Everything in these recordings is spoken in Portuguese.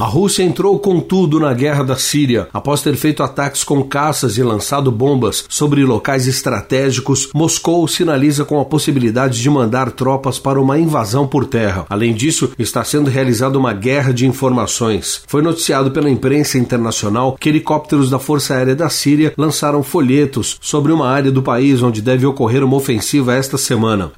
A Rússia entrou com tudo na guerra da Síria. Após ter feito ataques com caças e lançado bombas sobre locais estratégicos, Moscou sinaliza com a possibilidade de mandar tropas para uma invasão por terra. Além disso, está sendo realizada uma guerra de informações. Foi noticiado pela imprensa internacional que helicópteros da Força Aérea da Síria lançaram folhetos sobre uma área do país onde deve ocorrer uma ofensiva esta semana.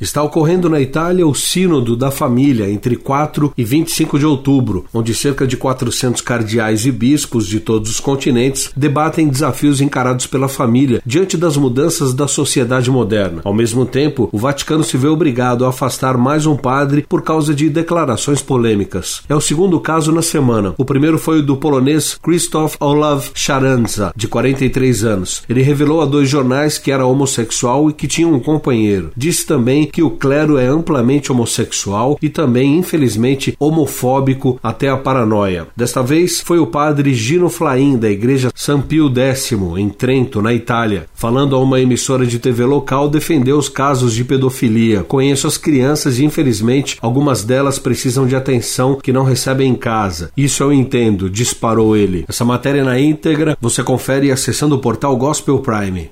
Está ocorrendo na Itália o Sínodo da Família entre 4 e 25 de outubro, onde cerca de 400 cardeais e bispos de todos os continentes debatem desafios encarados pela família diante das mudanças da sociedade moderna. Ao mesmo tempo, o Vaticano se vê obrigado a afastar mais um padre por causa de declarações polêmicas. É o segundo caso na semana. O primeiro foi o do polonês Krzysztof Olav Sharanza, de 43 anos. Ele revelou a dois jornais que era homossexual e que tinha um companheiro. Disse também que o clero é amplamente homossexual e também, infelizmente, homofóbico até a paranoia. Desta vez foi o padre Gino Flaim, da igreja San Pio X, em Trento, na Itália. Falando a uma emissora de TV local, defendeu os casos de pedofilia. Conheço as crianças e, infelizmente, algumas delas precisam de atenção que não recebem em casa. Isso eu entendo, disparou ele. Essa matéria na íntegra você confere acessando o portal Gospel Prime.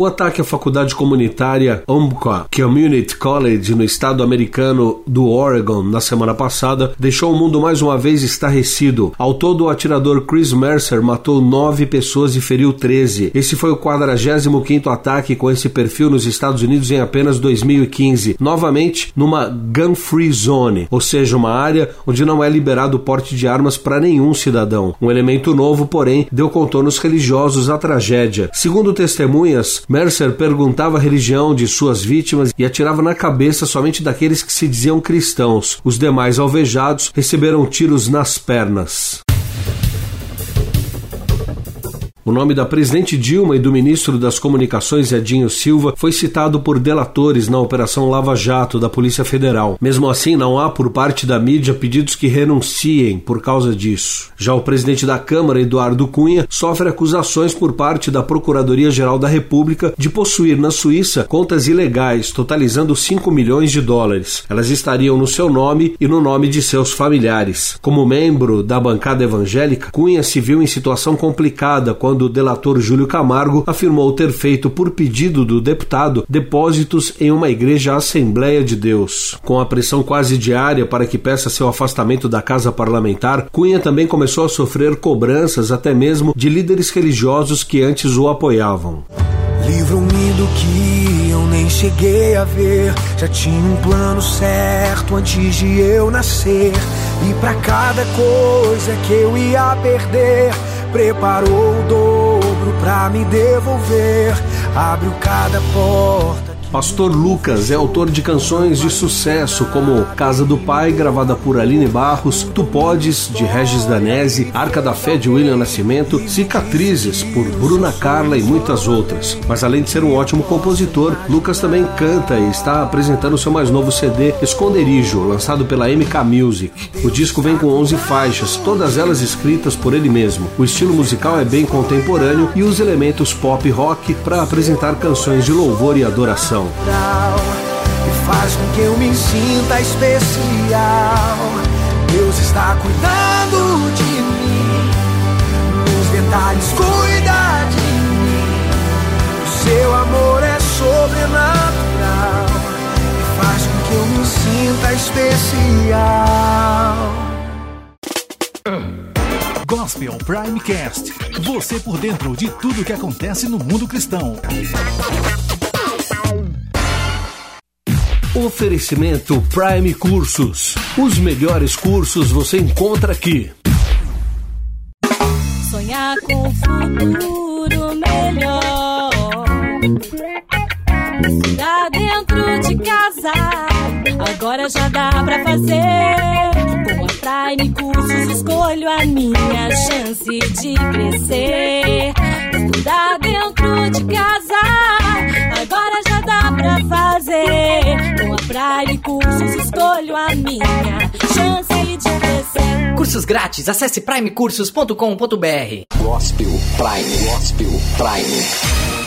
O ataque à faculdade comunitária Umpqua Community College no estado americano do Oregon na semana passada deixou o mundo mais uma vez estarrecido. Ao todo, o atirador Chris Mercer matou nove pessoas e feriu 13. Esse foi o 45 ataque com esse perfil nos Estados Unidos em apenas 2015, novamente numa gun-free zone, ou seja, uma área onde não é liberado o porte de armas para nenhum cidadão. Um elemento novo, porém, deu contornos religiosos à tragédia. Segundo testemunhas, Mercer perguntava a religião de suas vítimas e atirava na cabeça somente daqueles que se diziam cristãos. Os demais alvejados receberam tiros nas pernas. O nome da presidente Dilma e do ministro das Comunicações Edinho Silva foi citado por delatores na Operação Lava Jato da Polícia Federal. Mesmo assim, não há por parte da mídia pedidos que renunciem por causa disso. Já o presidente da Câmara, Eduardo Cunha, sofre acusações por parte da Procuradoria-Geral da República de possuir na Suíça contas ilegais, totalizando 5 milhões de dólares. Elas estariam no seu nome e no nome de seus familiares. Como membro da bancada evangélica, Cunha se viu em situação complicada quando o delator Júlio Camargo afirmou ter feito, por pedido do deputado, depósitos em uma igreja Assembleia de Deus. Com a pressão quase diária para que peça seu afastamento da casa parlamentar, Cunha também começou a sofrer cobranças até mesmo de líderes religiosos que antes o apoiavam. Livro-me do que eu nem cheguei a ver. Já tinha um plano certo antes de eu nascer. E para cada coisa que eu ia perder preparou o pra me devolver. Abriu cada porta Pastor Lucas é autor de canções de sucesso como Casa do Pai, gravada por Aline Barros, Tu Podes, de Regis Danese, Arca da Fé, de William Nascimento, Cicatrizes, por Bruna Carla e muitas outras. Mas além de ser um ótimo compositor, Lucas também canta e está apresentando seu mais novo CD, Esconderijo, lançado pela MK Music. O disco vem com 11 faixas, todas elas escritas por ele mesmo. O estilo musical é bem contemporâneo e usa elementos pop rock para apresentar canções de louvor e adoração coração. E faz com que eu me sinta especial. Deus está cuidando de mim. Nos detalhes, cuida de mim. O seu amor é sobrenatural. E faz com que eu me sinta especial. Gospel Primecast. Você por dentro de tudo que acontece no mundo cristão. Oferecimento Prime Cursos. Os melhores cursos você encontra aqui. Sonhar com um futuro melhor. Dá dentro de casa. Agora já dá pra fazer. Com a Prime Cursos escolho a minha chance de crescer. A minha chance de crescer. Cursos grátis, acesse primecursos.com.br. Gospel Prime, Gospel Prime.